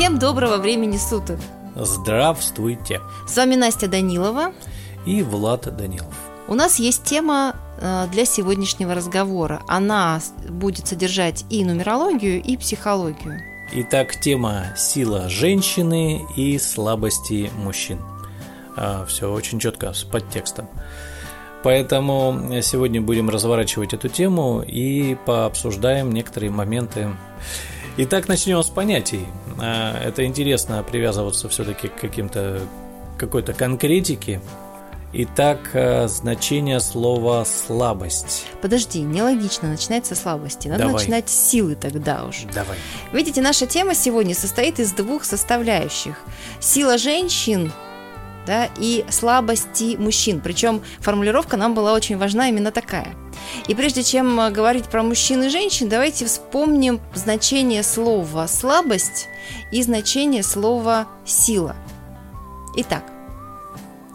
Всем доброго времени суток! Здравствуйте! С вами Настя Данилова и Влад Данилов. У нас есть тема э, для сегодняшнего разговора. Она будет содержать и нумерологию, и психологию. Итак, тема «Сила женщины и слабости мужчин». А, Все очень четко, с подтекстом. Поэтому сегодня будем разворачивать эту тему и пообсуждаем некоторые моменты. Итак, начнем с понятий. А, Это интересно привязываться все-таки к каким-то какой-то конкретике. Итак, э, значение слова слабость. Подожди, нелогично начинать со слабости. Надо Давай. начинать с силы тогда уж. Давай. Видите, наша тема сегодня состоит из двух составляющих. Сила женщин да, и слабости мужчин. Причем формулировка нам была очень важна именно такая. И прежде чем э, говорить про мужчин и женщин, давайте вспомним значение слова «слабость» и значение слова «сила». Итак,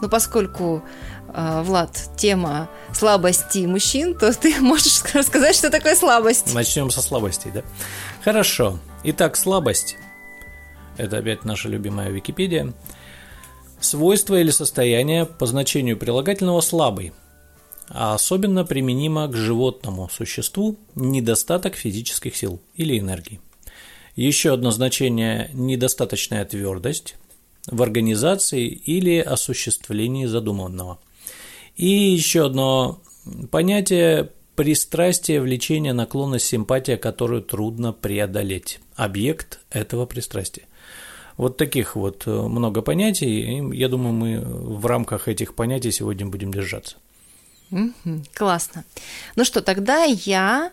ну поскольку, э, Влад, тема слабости мужчин, то ты можешь рассказать, что такое слабость. Начнем со слабостей, да? Хорошо. Итак, слабость. Это опять наша любимая Википедия. Свойство или состояние по значению прилагательного слабый, а особенно применимо к животному существу недостаток физических сил или энергии. Еще одно значение – недостаточная твердость в организации или осуществлении задуманного. И еще одно понятие – пристрастие, влечение, наклонность, симпатия, которую трудно преодолеть. Объект этого пристрастия. Вот таких вот э, много понятий, и я думаю, мы в рамках этих понятий сегодня будем держаться. Мгм, классно. Ну что, тогда я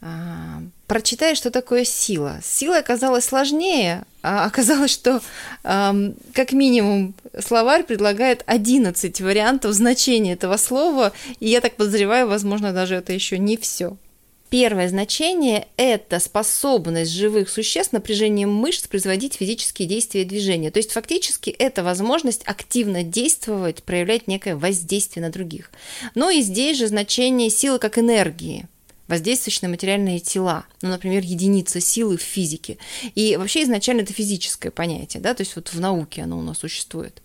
а, прочитаю, что такое сила. Сила оказалась сложнее, а оказалось, что ам, как минимум словарь предлагает 11 вариантов значения этого слова, и я так подозреваю, возможно, даже это еще не все. Первое значение – это способность живых существ напряжением мышц производить физические действия и движения. То есть фактически это возможность активно действовать, проявлять некое воздействие на других. Но и здесь же значение силы как энергии воздействующей на материальные тела, ну, например, единица силы в физике. И вообще изначально это физическое понятие, да, то есть вот в науке оно у нас существует.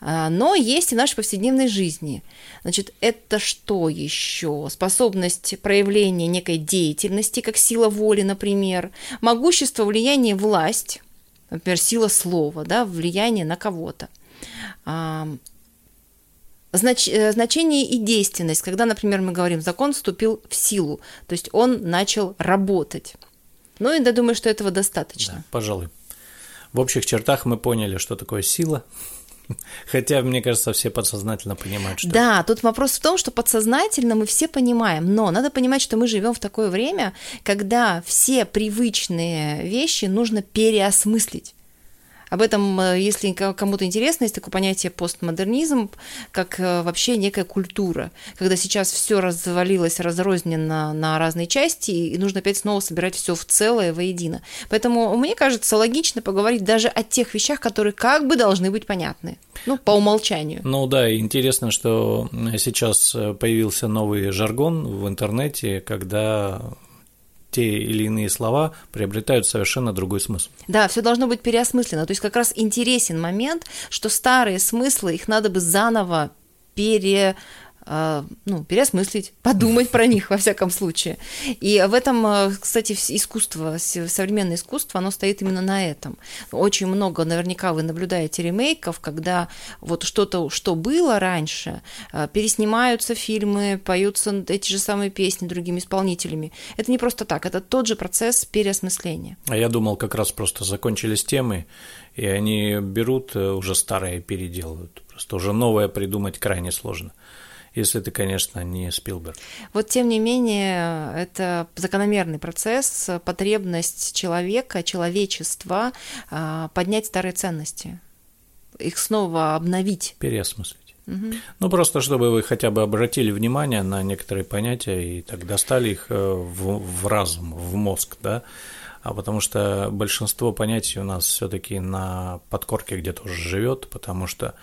А, Но есть и в нашей повседневной жизни. Значит, это что еще? Способность проявления некой деятельности, как сила воли, например, могущество, влияние, власть, например, сила слова, да, влияние на кого-то. А, Знач, э, значение и действенность, когда, например, мы говорим, закон вступил в силу, то есть он начал работать. Ну и я думаю, что этого достаточно. Да, пожалуй. В общих чертах мы поняли, что такое сила. Хотя, мне кажется, все подсознательно понимают, что Да, тут вопрос в том, что подсознательно мы все понимаем, но надо понимать, что мы живем в такое время, когда все привычные вещи нужно переосмыслить. Об этом, э, если ко- кому-то интересно, есть такое понятие постмодернизм, как э, вообще некая культура, когда сейчас все развалилось, разрознено на разные части, и нужно опять снова собирать все в целое, воедино. Поэтому мне кажется логично поговорить даже о тех вещах, которые как бы должны быть понятны, ну, по умолчанию. Ну да, интересно, что сейчас появился новый жаргон в интернете, когда те или иные слова приобретают совершенно другой смысл. Да, все должно быть переосмысленно. То есть как раз интересен момент, что старые смыслы, их надо бы заново пере ну, переосмыслить, подумать про них во всяком случае. И в этом, э, кстати, искусство, современное искусство, оно стоит именно на этом. Очень много, наверняка вы наблюдаете ремейков, когда вот что-то, что было раньше, э, переснимаются фильмы, поются эти же самые песни другими исполнителями. Это не просто так, это тот же процесс переосмысления. А я думал, как раз просто закончились темы, и они берут э, уже старое и переделывают. Просто уже новое придумать крайне сложно. Если ты, конечно, не Спилберг. Вот тем не менее, это закономерный процесс, потребность человека, человечества а, поднять старые ценности, их снова обновить. Переосмыслить. Ну, просто чтобы вы хотя бы обратили внимание на некоторые понятия и так достали их э, в, в разум, в мозг, да, а потому что большинство понятий у нас все-таки на подкорке где-то уже живет, потому что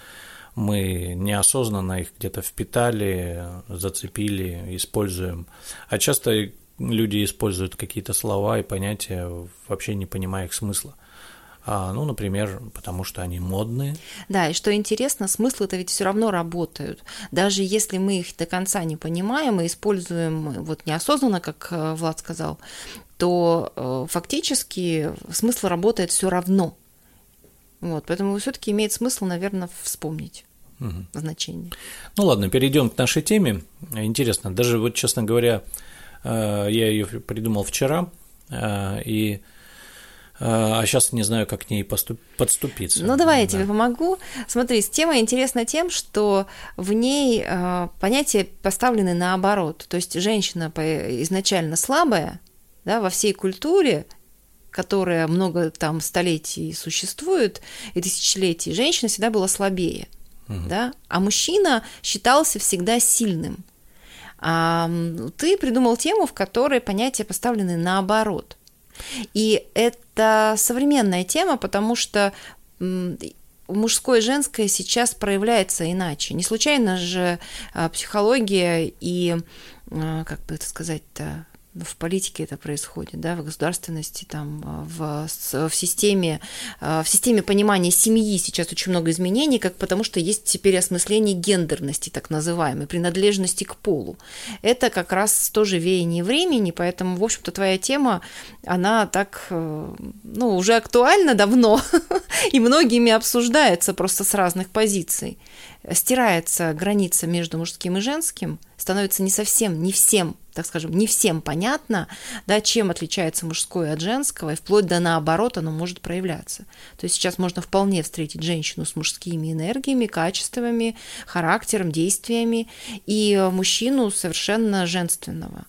мы неосознанно их где-то впитали, зацепили, используем. А часто люди используют какие-то слова и понятия, вообще не понимая их смысла. а, ну, например, потому что они модные. Да, и что интересно, смыслы-то ведь все равно работают. Даже если мы их до конца не понимаем и используем вот неосознанно, как э, Влад сказал, то э, фактически смысл работает все равно. Вот, поэтому все-таки имеет смысл, наверное, вспомнить угу. значение. Ну ладно, перейдем к нашей теме. Интересно, даже вот, честно говоря, э, я ее придумал вчера, и а сейчас не знаю, как к ней поступ... подступиться. Ну, давай я тебе помогу. Смотри, тема интересна тем, что в ней э, понятия поставлены наоборот. То есть женщина изначально слабая, да, во всей культуре, которая много там столетий существует и тысячелетий, женщина всегда была слабее, угу. да, а мужчина считался всегда сильным. А ты придумал тему, в которой понятия поставлены наоборот. И это современная тема, потому что мужское и женское сейчас проявляется иначе. Не случайно же а, психология и, а, как бы это сказать-то, в политике это происходит, да, в государственности, там, в, в, системе, в системе понимания семьи сейчас очень много изменений, как потому что есть теперь осмысление гендерности, так называемой, принадлежности к полу. Это как раз тоже веяние времени, поэтому, в общем-то, твоя тема, она так, э, ну, уже актуальна давно, и многими обсуждается просто с разных позиций. Стирается граница между мужским и женским, становится не совсем, не всем так скажем, не всем понятно, да, чем отличается мужское от женского, и вплоть до наоборот оно может проявляться. То есть сейчас можно вполне встретить женщину с мужскими энергиями, качествами, характером, действиями, и мужчину совершенно женственного.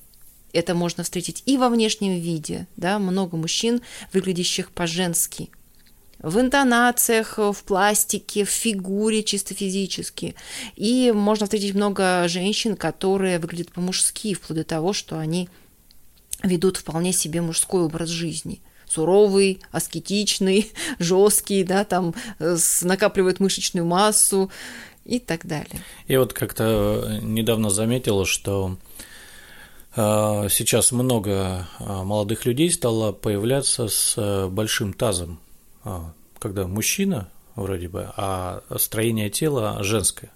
Это можно встретить и во внешнем виде, да, много мужчин, выглядящих по-женски – в интонациях, в пластике, в фигуре чисто физически. И можно встретить много женщин, которые выглядят по-мужски, вплоть до того, что они ведут вполне себе мужской образ жизни суровый, аскетичный, жесткий, да, там накапливает мышечную массу и так далее. Я вот как-то недавно заметила, что сейчас много молодых людей стало появляться с э, большим тазом. А, когда мужчина вроде бы, а строение тела женское.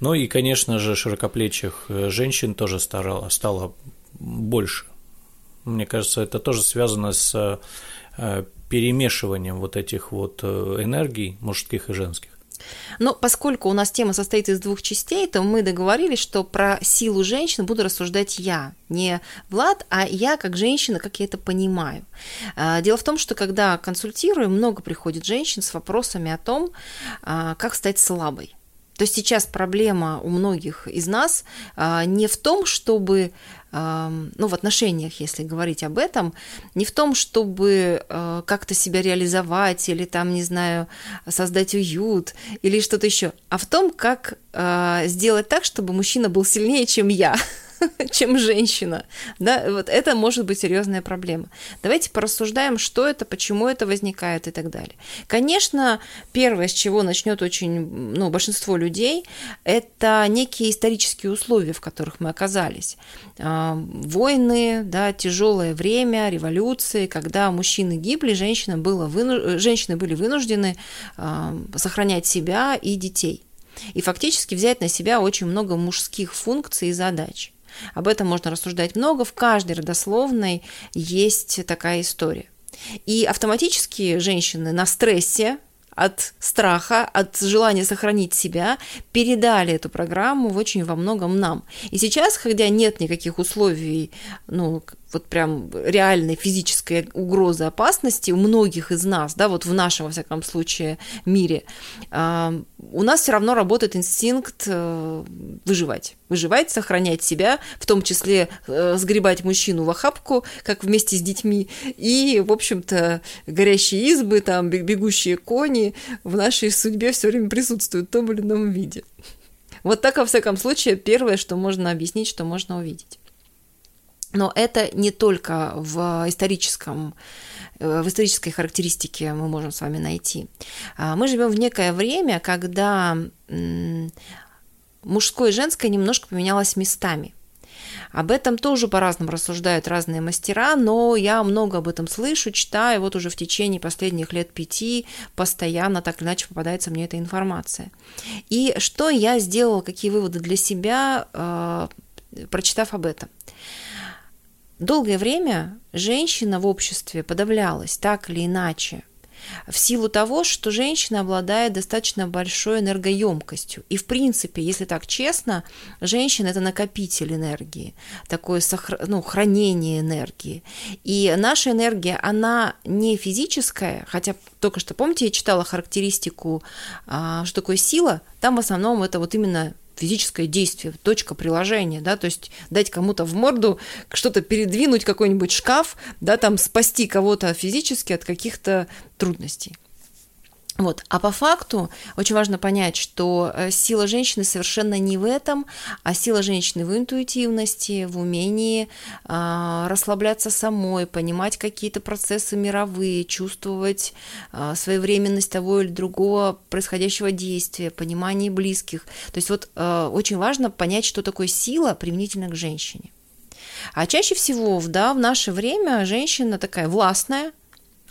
Ну и, конечно же, широкоплечих э, женщин тоже стало, стало больше. Мне кажется, это тоже связано с э, перемешиванием вот этих вот э, энергий мужских и женских. Но поскольку у нас тема состоит из двух частей, то мы договорились, что про силу женщин буду рассуждать я. Не Влад, а я как женщина, как я это понимаю. А, дело в том, что когда консультирую, много приходит женщин с вопросами о том, а, как стать слабой. То есть сейчас проблема у многих из нас а, не в том, чтобы ну, в отношениях, если говорить об этом, не в том, чтобы э, как-то себя реализовать или там, не знаю, создать уют или что-то еще, а в том, как сделать так, чтобы мужчина был сильнее, чем я. чем женщина. Да, вот это может быть серьезная проблема. Давайте порассуждаем, что это, почему это возникает и так далее. Конечно, первое, с чего начнет очень, ну, большинство людей, это некие исторические условия, в которых мы оказались. А, войны, да, тяжелое время, революции, когда мужчины гибли, женщины, было выну... женщины были вынуждены а, сохранять себя и детей и фактически взять на себя очень много мужских функций и задач. Об этом можно рассуждать много, в каждой родословной есть такая история. И автоматически женщины на стрессе, от страха, от желания сохранить себя, передали эту программу в очень во многом нам. И сейчас, хотя нет никаких условий, ну, вот прям реальной физической угрозы опасности у многих из нас, да, вот в нашем, во всяком случае, мире, э, у нас все равно работает инстинкт э, выживать. Выживать, сохранять себя, в том числе э, сгребать мужчину в охапку, как вместе с детьми, и, в общем-то, горящие избы, там, бегущие кони в нашей судьбе все время присутствуют в том или ином виде. Вот так, во всяком случае, первое, что можно объяснить, что можно увидеть. Но это не только в историческом э, в исторической характеристике мы можем с вами найти. А, мы живем в некое время, когда мужское и женское немножко поменялось местами. Об этом тоже по-разному рассуждают разные мастера, но я много об этом слышу, читаю, вот уже в течение последних лет пяти постоянно так или иначе попадается мне эта информация. И что я сделала, какие выводы для себя, э, прочитав об этом? Долгое время женщина в обществе подавлялась так или иначе в силу того, что женщина обладает достаточно большой энергоемкостью. И в принципе, если так честно, женщина это накопитель энергии, такое сохр... ну, хранение энергии. И наша энергия, она не физическая, хотя только что, помните, я читала характеристику, а, что такое сила, там в основном это вот именно физическое действие, точка приложения, да, то есть дать кому-то в морду что-то передвинуть, какой-нибудь шкаф, да, там спасти кого-то физически от каких-то трудностей. Вот. А по факту очень важно понять, что э, сила женщины совершенно не в этом, а сила женщины в интуитивности, в умении э, расслабляться самой, понимать какие-то процессы мировые, чувствовать э, своевременность того или другого происходящего действия, понимание близких. То есть вот э, очень важно понять, что такое сила применительно к женщине. А чаще всего да, в наше время женщина такая властная,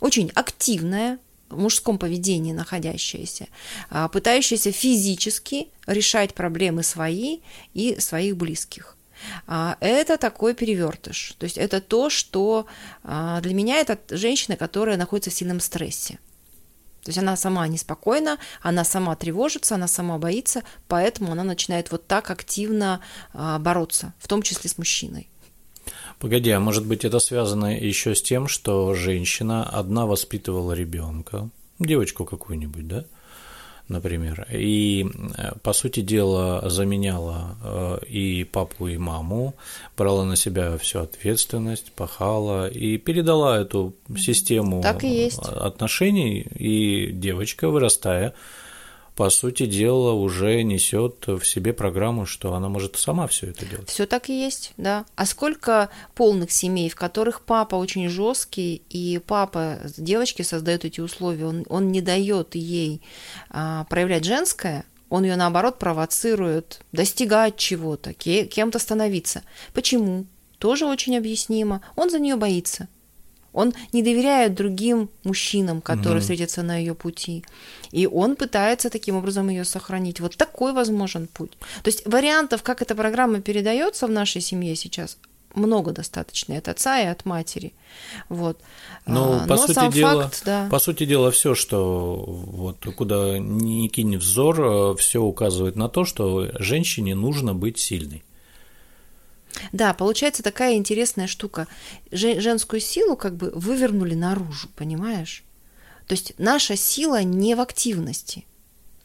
очень активная, мужском поведении находящаяся, а, пытающаяся физически решать проблемы свои и своих близких. А, это такой перевертыш. То есть это то, что а, для меня это женщина, которая находится в сильном стрессе. То есть она сама неспокойна, она сама тревожится, она сама боится, поэтому она начинает вот так активно бороться, в том числе с мужчиной. Погоди, а может быть это связано еще с тем, что женщина одна воспитывала ребенка, девочку какую-нибудь, да? например, и, э, по сути дела, заменяла э, и папу, и маму, брала на себя всю ответственность, пахала и передала эту систему так и есть. отношений, и девочка, вырастая, по сути дела, уже несет в себе программу, что она может сама все это делать. Все так и есть, да. А сколько полных семей, в которых папа очень жесткий, и папа девочке создает эти условия, он, он не дает ей а, проявлять женское, он ее наоборот провоцирует достигать чего-то, кем-то становиться. Почему? Тоже очень объяснимо. Он за нее боится. Он не доверяет другим мужчинам, которые mm встретятся на ее пути. И он пытается таким образом ее сохранить. Вот такой возможен путь. То есть вариантов, как эта программа передается в нашей семье сейчас, много достаточно и от отца, и от матери. Вот. Но, а, по, Но сути сам дела, факт, да. по сути дела, все, что вот куда ни кинь взор, э, все указывает на то, что женщине нужно быть сильной. Да, получается такая интересная штука. Женскую силу как бы вывернули наружу, понимаешь? То есть наша сила не в активности –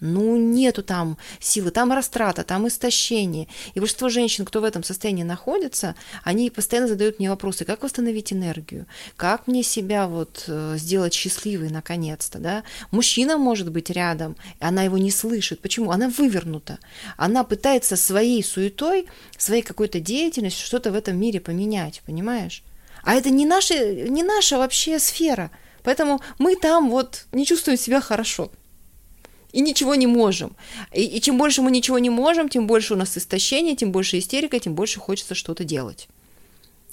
ну, нету там силы, там растрата, там истощение. И большинство женщин, кто в этом состоянии находится, они постоянно задают мне вопросы, как восстановить энергию, как мне себя вот э, сделать счастливой наконец-то, да. Мужчина может быть рядом, она его не слышит. Почему? Она вывернута. Она пытается своей суетой, своей какой-то деятельностью что-то в этом мире поменять, понимаешь? А это не наша, не наша вообще сфера. Поэтому мы там вот не чувствуем себя хорошо и ничего не можем. И, и чем больше мы ничего не можем, тем больше у нас истощение, тем больше истерика, тем больше хочется что-то делать.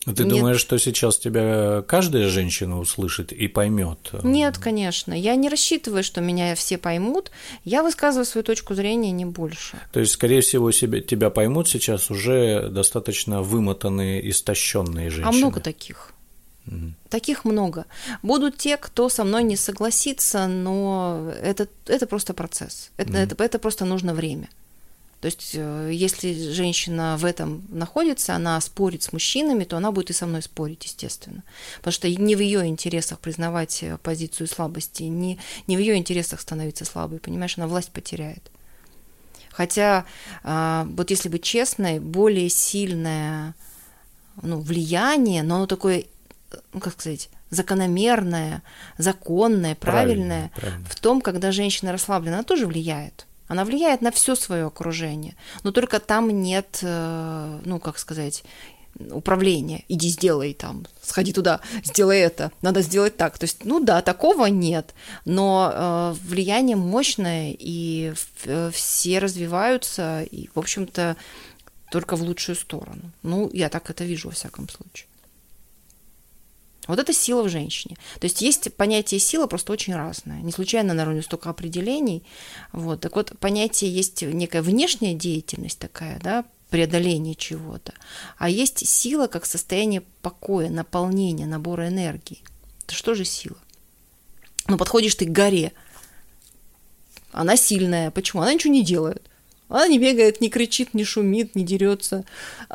А ты Нет. думаешь, что сейчас тебя каждая женщина услышит и поймет? Нет, конечно. Я не рассчитываю, что меня все поймут. Я высказываю свою точку зрения не больше. То есть, скорее всего, себя, тебя поймут сейчас уже достаточно вымотанные, истощенные женщины. А много таких. Таких много. Будут те, кто со мной не согласится, но это, это просто процесс. Это, mm это, это просто нужно время. То есть, э, если женщина в этом находится, она спорит с мужчинами, то она будет и со мной спорить, естественно. Потому что не в ее интересах признавать э, позицию слабости, не, не в ее интересах становиться слабой, понимаешь, она власть потеряет. Хотя, а, вот если быть честной, более сильное ну, влияние, но оно такое ну, как сказать, закономерное, законное, правильное, правильно, правильно. в том, когда женщина расслаблена, она тоже влияет. Она влияет на все свое окружение, но только там нет, э, ну, как сказать, управления. Иди сделай там, сходи туда, сделай это, надо сделать так. То есть, ну да, такого нет, но э, влияние мощное, и э, все развиваются, и, в общем-то, только в лучшую сторону. Ну, я так это вижу во всяком случае. Вот это сила в женщине. То есть есть понятие сила просто очень разное. Не случайно на районе столько определений. Вот. Так вот, понятие есть некая внешняя деятельность такая, да, преодоление чего-то. А есть сила как состояние покоя, наполнения, набора энергии. Это что же сила? Ну, подходишь ты к горе. Она сильная. Почему? Она ничего не делает. Она не бегает, не кричит, не шумит, не дерется.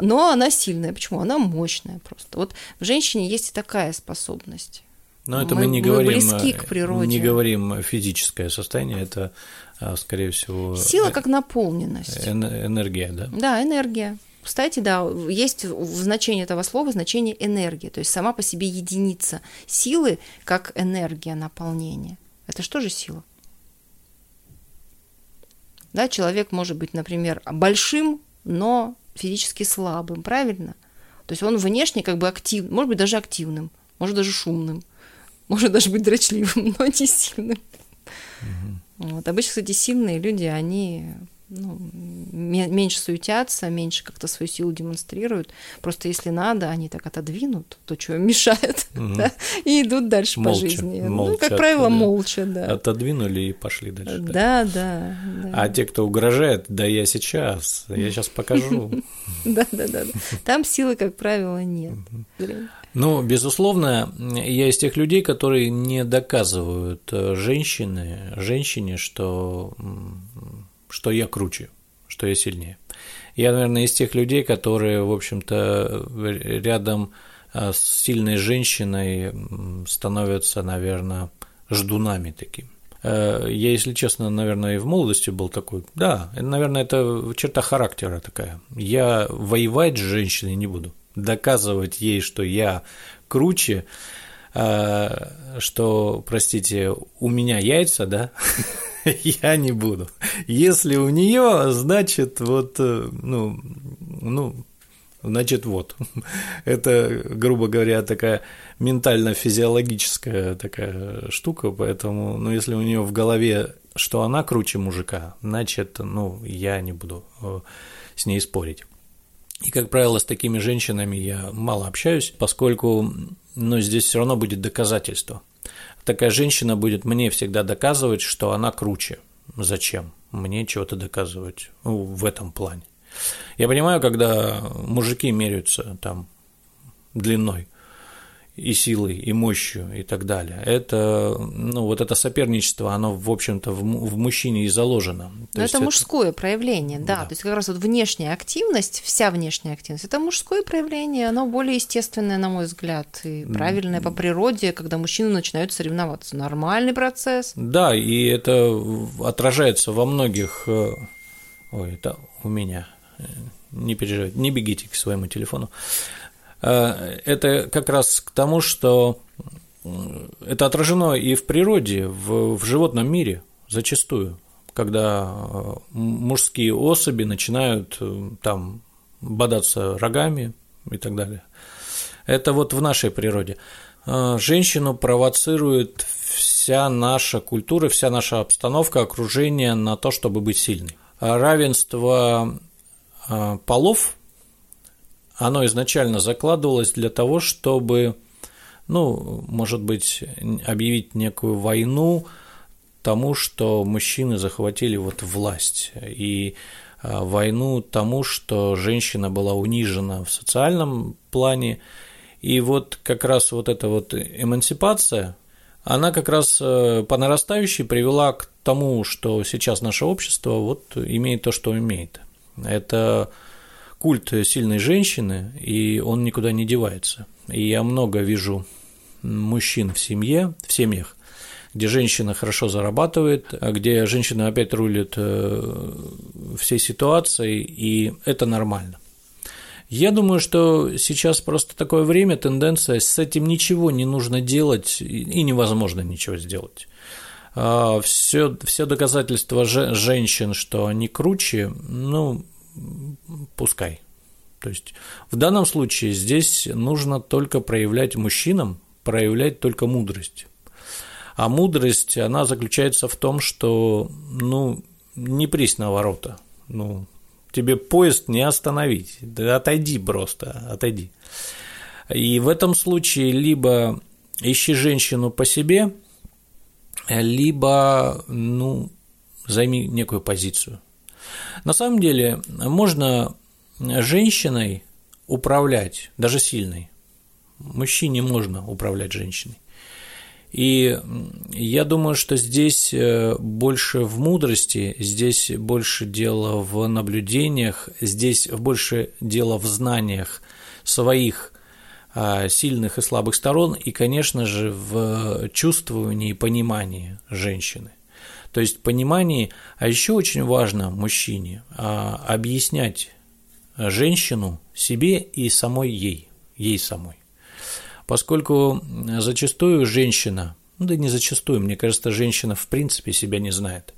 Но она сильная. Почему? Она мощная просто. Вот в женщине есть и такая способность. Но это мы, мы не мы говорим, близки к природе. не говорим физическое состояние, это, а, скорее всего... Сила как наполненность. Энергия, да? Да, энергия. Кстати, да, есть в значении этого слова значение энергии, то есть сама по себе единица силы как энергия наполнения. Это что же сила? Да, человек может быть, например, большим, но физически слабым, правильно? То есть он внешне как бы актив, может быть даже активным, может даже шумным, может даже быть дрочливым, но не сильным. Угу. Вот. Обычно, кстати, сильные люди, они ну, меньше суетятся, меньше как-то свою силу демонстрируют. Просто если надо, они так отодвинут то, что им мешает, угу. да, и идут дальше молча, по жизни. Молча, ну, как правило, молча, да. Отодвинули и пошли дальше. Да, да, да. А те, кто угрожает, да я сейчас, я сейчас покажу. Да, да, да. Там силы, как правило, нет. Ну, безусловно, я из тех людей, которые не доказывают э, женщине, женщине, что что я круче, что я сильнее. Я, наверное, из тех людей, которые, в общем-то, рядом а, с сильной женщиной становятся, наверное, ждунами такими. Э, я, если честно, наверное, и в молодости был такой. Да, наверное, это черта характера такая. Я воевать с женщиной не буду. Доказывать ей, что я круче, что, простите, у меня яйца, да, я не буду. Если у нее, значит, вот, э, ну, ну, значит, вот. Это, грубо говоря, такая ментально-физиологическая такая штука, поэтому, ну, если у нее в голове, что она круче мужика, значит, ну, я не буду э, с ней спорить. И, как правило, с такими женщинами я мало общаюсь, поскольку, ну, здесь все равно будет доказательство – такая женщина будет мне всегда доказывать, что она круче. Зачем мне чего-то доказывать ну, в этом плане? Я понимаю, когда мужики меряются там длиной, и силой, и мощью, и так далее. Это, ну, вот это соперничество, оно, в общем-то, в, в мужчине и заложено. То Но это мужское проявление, да. да. То есть как раз вот внешняя активность, вся внешняя активность, это мужское проявление, оно более естественное, на мой взгляд, и правильное по природе, когда мужчины начинают соревноваться. Нормальный процесс. Да, и это отражается во многих... Э, ой, это у меня. Э, не переживайте, не бегите к своему телефону. Э, это как раз к тому, что это отражено и в природе, в, в животном мире зачастую, когда э, мужские особи начинают э, там бодаться рогами и так далее. Это вот в нашей природе. Женщину провоцирует вся наша культура, вся наша обстановка, окружение на то, чтобы быть сильной. Равенство полов оно изначально закладывалось для того, чтобы, ну, может быть, объявить некую войну тому, что мужчины захватили вот власть, и а, войну тому, что женщина была унижена в социальном плане, и вот как раз вот эта вот эмансипация, она как раз э, по нарастающей привела к тому, что сейчас наше общество вот имеет то, что имеет. Это культ сильной женщины, и он никуда не девается. И я много вижу мужчин в семье, в семьях, где женщина хорошо зарабатывает, а где женщина опять рулит э, всей ситуацией, и это нормально. Я думаю, что сейчас просто такое время, тенденция, с этим ничего не нужно делать и невозможно ничего сделать. Все, а, все доказательства женщин, что они круче, ну, пускай. То есть в данном случае здесь нужно только проявлять мужчинам, проявлять только мудрость. А мудрость, она заключается в том, что, ну, не прись на ворота. Ну, тебе поезд не остановить. Да отойди просто, отойди. И в этом случае либо ищи женщину по себе, либо, ну, займи некую позицию. На самом деле можно женщиной управлять, даже сильной. Мужчине можно управлять женщиной. И я думаю, что здесь э, больше в мудрости, здесь больше дело в наблюдениях, здесь больше дело в знаниях своих а, сильных и слабых сторон и, конечно же, в чувствовании и понимании женщины. То есть понимании, а еще очень важно мужчине а, объяснять женщину себе и самой ей, ей самой. Поскольку зачастую женщина, ну да не зачастую, мне кажется, женщина в принципе себя не знает.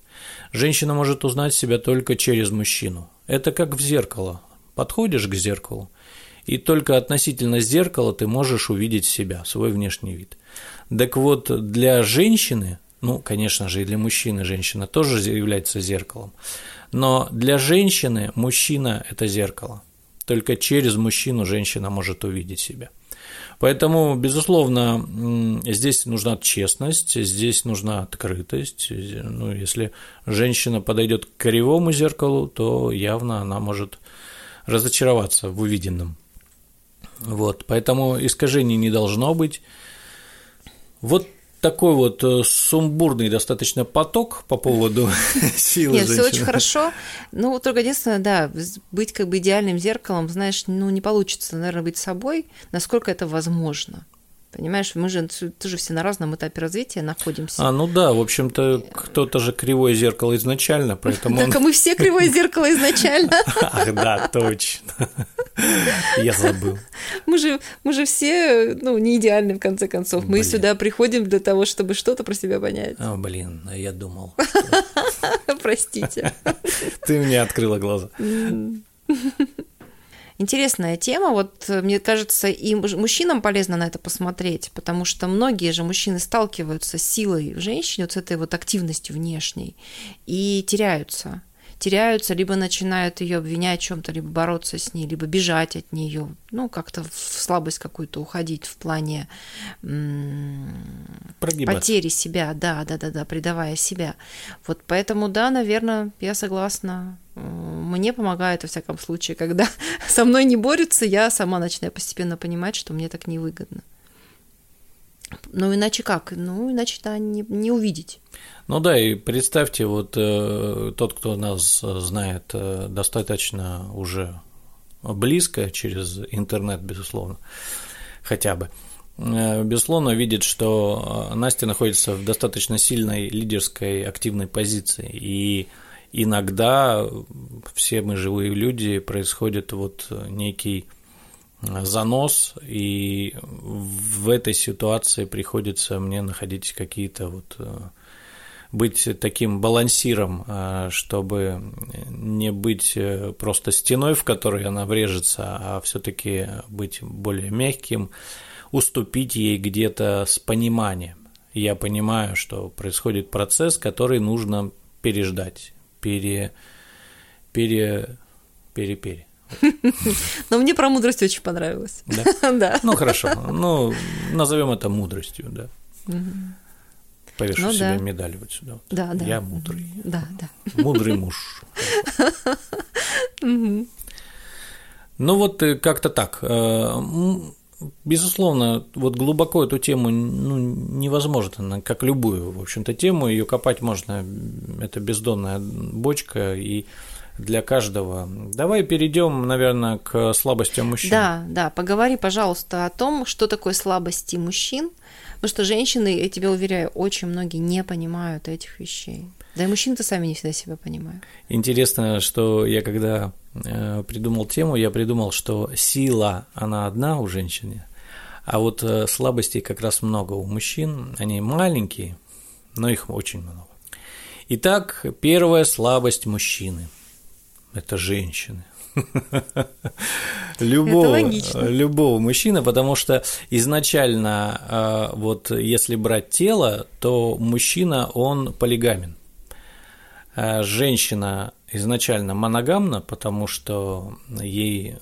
Женщина может узнать себя только через мужчину. Это как в зеркало. Подходишь к зеркалу, и только относительно зеркала ты можешь увидеть себя, свой внешний вид. Так вот, для женщины, ну, конечно же, и для мужчины женщина тоже является зеркалом, но для женщины мужчина – это зеркало. Только через мужчину женщина может увидеть себя. Поэтому, безусловно, здесь нужна честность, здесь нужна открытость. Ну, если женщина подойдет к кривому зеркалу, то явно она может разочароваться в увиденном. Вот, поэтому искажений не должно быть. Вот такой вот э, сумбурный достаточно поток по поводу силы Нет, женщины. все очень хорошо. Ну, только единственное, да, быть как бы идеальным зеркалом, знаешь, ну, не получится, наверное, быть собой, насколько это возможно. Понимаешь, мы же тоже все на разном этапе развития находимся. А, ну да, в общем-то, кто-то же кривое зеркало изначально, поэтому... Так, а мы все кривое зеркало изначально. Ах, да, точно. Я забыл. Мы же, мы же все, ну, не идеальны, в конце концов. Мы сюда приходим для того, чтобы что-то про себя понять. О, блин, я думал. Простите. Ты мне открыла глаза. Интересная тема. Вот э, мне кажется, и мужчинам полезно на это посмотреть, потому что многие же мужчины сталкиваются с силой в женщине, вот с этой вот активностью внешней, и теряются теряются, либо начинают ее обвинять в чем-то, либо бороться с ней, либо бежать от нее, ну, как-то в слабость какую-то уходить в плане потери себя, да, да, да, да, предавая себя. Вот поэтому, да, наверное, я согласна. Мне помогает, во всяком случае, когда со мной не борются, я сама начинаю постепенно понимать, что мне так невыгодно. Ну, иначе как? Ну, иначе, да, не, не увидеть. Ну да, и представьте, вот э, тот, кто нас знает э, достаточно уже близко через интернет, безусловно, хотя бы, э, безусловно, видит, что э, Настя находится в достаточно сильной лидерской активной позиции, и иногда все мы живые люди, происходит вот некий занос, и в этой ситуации приходится мне находить какие-то вот э, быть таким балансиром, э, чтобы не быть э, просто стеной, в которой она врежется, а все-таки быть более мягким, уступить ей где-то с пониманием. Я понимаю, что происходит процесс, который нужно переждать, пере, пере, пере, пере. Но мне про мудрость очень понравилось. Да? да. Ну хорошо. Ну, назовем это мудростью, да. Повешу ну, себе да. медаль вот сюда. Вот. Да, да. Я мудрый. Да, да. Мудрый муж. Ну вот э, как-то так. Безусловно, вот глубоко эту тему ну, невозможно, как любую, в общем-то, тему, ее копать можно, это бездонная бочка, и для каждого. Давай перейдем, наверное, к слабостям мужчин. Да, да, поговори, пожалуйста, о том, что такое слабости мужчин, потому что женщины, я тебя уверяю, очень многие не понимают этих вещей. Да и мужчины-то сами не всегда себя понимают. Интересно, что я когда э, придумал тему, я придумал, что сила, она одна у женщины, а вот э, слабостей как раз много у мужчин, они маленькие, но их очень много. Итак, первая слабость мужчины – это женщины. любого, любого мужчины, потому что изначально, а, вот если брать тело, то мужчина, он полигамен. А женщина изначально моногамна, потому что ей,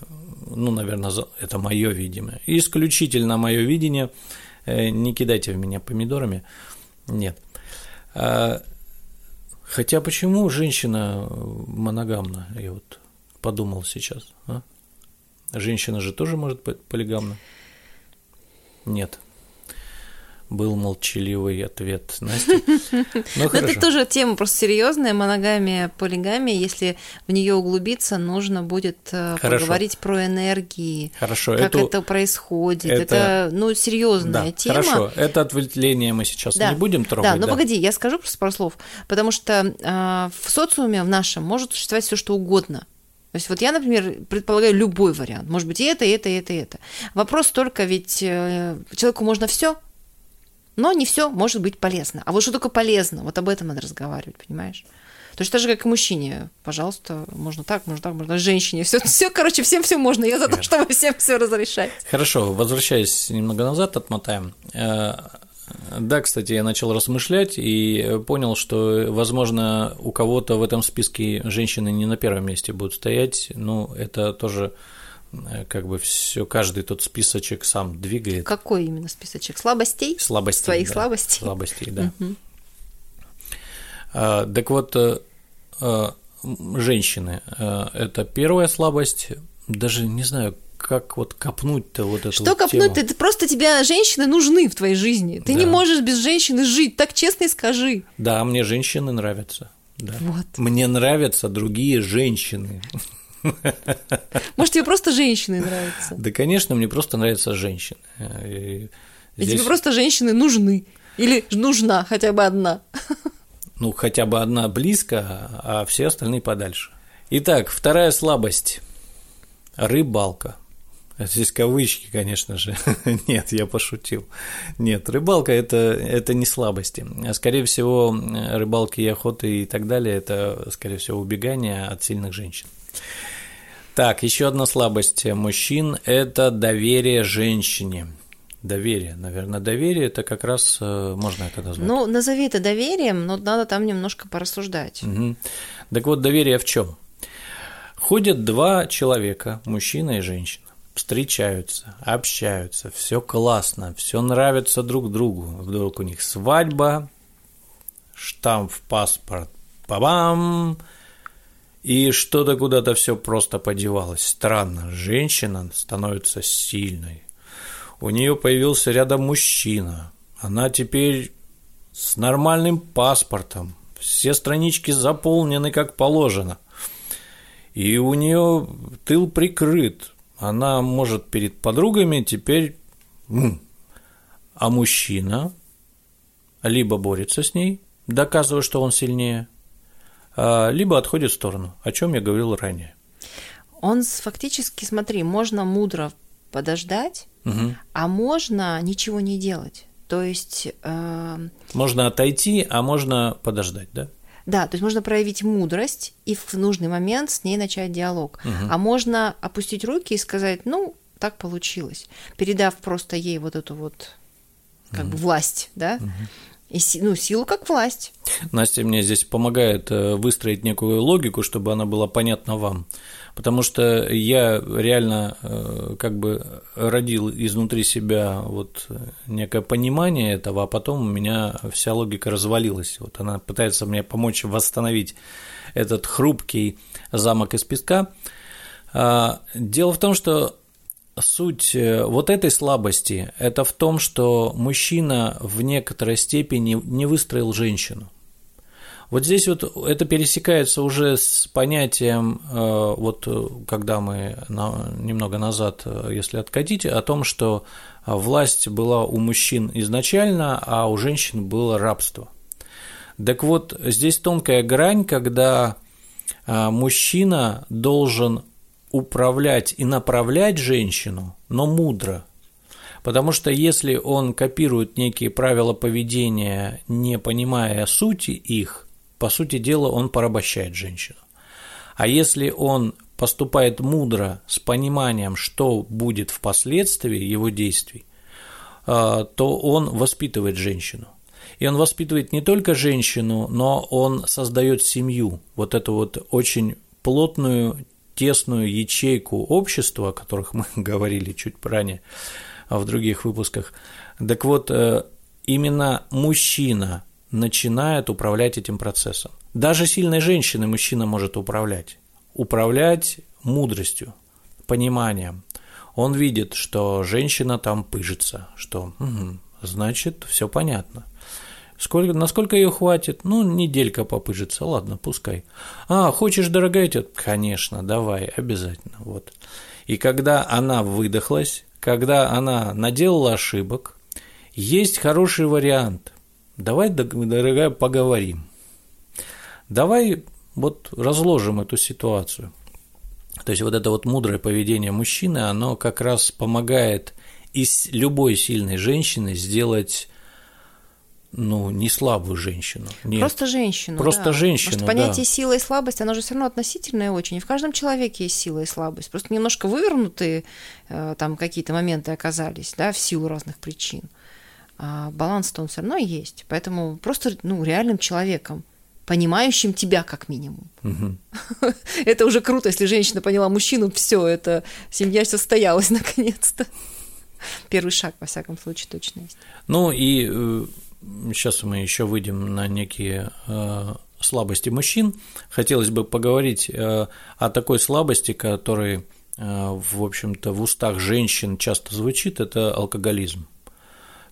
ну, наверное, это мое видение, исключительно мое видение, э, не кидайте в меня помидорами, нет. А, хотя почему женщина моногамна, я вот подумал сейчас, а? Женщина же тоже может быть полигамна? Нет был молчаливый ответ Насти. Ну, это тоже тема просто серьезная, моногамия, полигамия. Если в нее углубиться, нужно будет э, Хорошо. поговорить про энергии. Хорошо. Как эту... это происходит. Это, это ну, серьезная да. тема. Хорошо, это отвлечение мы сейчас да. не будем трогать. Да, но да. погоди, я скажу просто пару слов. Потому что э, в социуме, в нашем, может существовать все что угодно. То есть вот я, например, предполагаю любой вариант. Может быть и это, и это, и это, и это. Вопрос только ведь э, человеку можно все, но не все может быть полезно. А вот что только полезно, вот об этом надо разговаривать, понимаешь? То есть так же, как и мужчине. Пожалуйста, можно так, можно так, можно женщине. Все, все короче, всем все можно. Я за то, чтобы всем все разрешать. Хорошо, возвращаясь немного назад, отмотаем. Э, да, кстати, я начал размышлять и понял, что, возможно, у кого-то в этом списке женщины не на первом месте будут стоять. Ну, это тоже как бы все, каждый тот списочек сам двигает. Какой именно списочек? Слабостей? Слабостей. Своих да. слабостей? Слабостей, да. Угу. А, так вот, а, женщины а, – это первая слабость, даже не знаю, как вот копнуть-то вот эту Что вот копнуть? Тему. Это просто тебе женщины нужны в твоей жизни. Ты да. не можешь без женщины жить, так честно и скажи. Да, мне женщины нравятся. Да. Вот. Мне нравятся другие женщины. Может, тебе просто женщины нравятся? Да, конечно, мне просто нравятся женщины. И, здесь... тебе просто женщины нужны. Или нужна хотя бы одна. Ну, хотя бы одна близко, а все остальные подальше. Итак, вторая слабость – рыбалка. Здесь кавычки, конечно же. Нет, я пошутил. Нет, рыбалка это, это не слабости. Скорее всего, рыбалки и охоты и так далее – это, скорее всего, убегание от сильных женщин. Так, еще одна слабость мужчин – это доверие женщине. Доверие, наверное, доверие это как раз э, можно это назвать. Ну, назови это доверием, но надо там немножко порассуждать. Угу. Так вот, доверие в чем? Ходят два человека, мужчина и женщина, встречаются, общаются, все классно, все нравится друг другу. Вдруг у них свадьба, штамп в паспорт, па-бам, и что-то куда-то все просто подевалось. Странно, женщина становится сильной. У нее появился рядом мужчина. Она теперь с нормальным паспортом. Все странички заполнены как положено. И у нее тыл прикрыт. Она может перед подругами теперь... А мужчина либо борется с ней, доказывая, что он сильнее, либо отходит в сторону, о чем я говорил ранее. Он фактически, смотри, можно мудро подождать, угу. а можно ничего не делать. То есть... Э... Можно отойти, а можно подождать, да? Да, то есть можно проявить мудрость и в нужный момент с ней начать диалог. Угу. А можно опустить руки и сказать, ну, так получилось, передав просто ей вот эту вот как угу. бы власть, да, угу. И ну, силу как власть. Настя мне здесь помогает э, выстроить некую логику, чтобы она была понятна вам. Потому что я реально э, как бы родил изнутри себя вот некое понимание этого, а потом у меня вся логика развалилась. Вот она пытается мне помочь восстановить этот хрупкий замок из песка. А, дело в том, что суть э, вот этой слабости – это в том, что мужчина в некоторой степени не выстроил женщину. Вот здесь вот это пересекается уже с понятием, э, вот когда мы немного назад, э, если откатить, о том, что власть была у мужчин изначально, а у женщин было рабство. Так вот, здесь тонкая грань, когда мужчина должен управлять и направлять женщину, но мудро. Потому что если он копирует некие правила поведения, не понимая сути их, по сути дела он порабощает женщину. А если он поступает мудро с пониманием, что будет впоследствии его действий, э, то он воспитывает женщину. И он воспитывает не только женщину, но он создает семью, вот эту вот очень плотную, тесную ячейку общества, о которых мы говорили чуть ранее в других выпусках. Так вот, э, именно мужчина начинает управлять этим процессом. Даже сильной женщиной мужчина может управлять. Управлять мудростью, пониманием. Он видит, что женщина там пыжится, что угу, значит все понятно. Сколько, насколько ее хватит? Ну, неделька попыжится, ладно, пускай. А, хочешь, дорогая тетя? Конечно, давай, обязательно, вот. И когда она выдохлась, когда она наделала ошибок, есть хороший вариант. Давай, дорогая, поговорим. Давай вот разложим эту ситуацию. То есть вот это вот мудрое поведение мужчины, оно как раз помогает из любой сильной женщины сделать ну, не слабую женщину. Нет. Просто женщину. Просто да. женщину. Потому что понятие да. сила и слабость, оно же все равно относительное очень. И в каждом человеке есть сила и слабость. Просто немножко вывернутые э, там какие-то моменты оказались, да, в силу разных причин. А баланс-то он все равно есть. Поэтому просто ну, реальным человеком, понимающим тебя как минимум. Угу. это уже круто, если женщина поняла мужчину, все, это семья состоялась наконец-то. Первый шаг, во всяком случае, точно есть. Ну и э, сейчас мы еще выйдем на некие э, слабости мужчин. Хотелось бы поговорить э, о такой слабости, которая, в общем-то, в устах женщин часто звучит, это алкоголизм.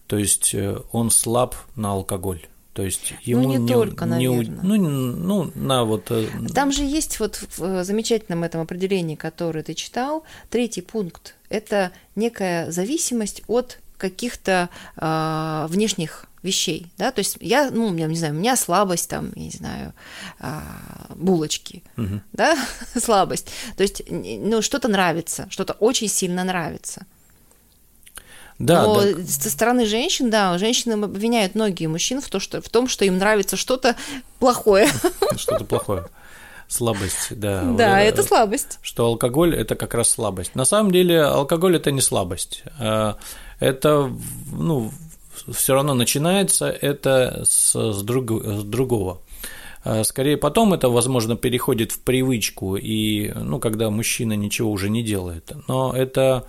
То есть он слаб на алкоголь. То есть ему ну, не, не только, наверное. Не, ну, ну, на вот... Там же есть вот в замечательном этом определении, которое ты читал, третий пункт. Это некая зависимость от каких-то э, внешних вещей, да, то есть я, ну, я не знаю, у меня слабость там, я не знаю, э, булочки, угу. да, слабость, то есть, ну, что-то нравится, что-то очень сильно нравится. Да, Но да. со стороны женщин, да, женщины обвиняют многие мужчин в, то, что, в том, что им нравится что-то плохое. Что-то плохое. Слабость, да. Да, это слабость. Что алкоголь – это как раз слабость. На самом деле алкоголь – это не слабость. А, это, ну, все равно начинается это с, с, друг, с другого. А, скорее потом это, возможно, переходит в привычку, и, ну, когда мужчина ничего уже не делает. Но это,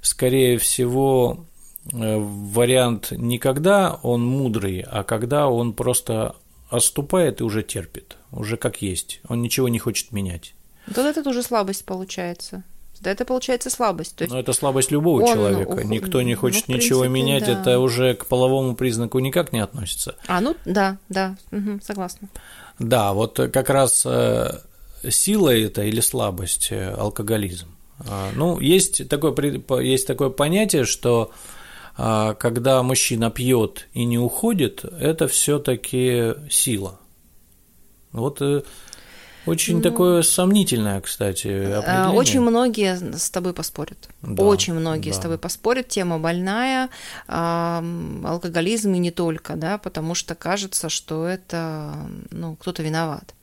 скорее всего, э, вариант не когда он мудрый, а когда он просто отступает и уже терпит, уже как есть. Он ничего не хочет менять. Вот это тоже слабость получается. Да, это получается слабость. То есть Но это слабость любого он, человека. Никто не хочет ну, ничего принципе, менять, да. это уже к половому признаку никак не относится. А, ну да, да, угу, согласна. Да, вот как раз э, сила это или слабость, э, алкоголизм. А, ну, есть такое, есть такое понятие, что а, когда мужчина пьет и не уходит, это все-таки сила. Вот э, очень ну, такое сомнительное, кстати, а, определение. Очень многие с тобой поспорят. Да, очень многие да. с тобой поспорят. Тема больная, алкоголизм и не только, да, потому что кажется, что это ну, кто-то виноват.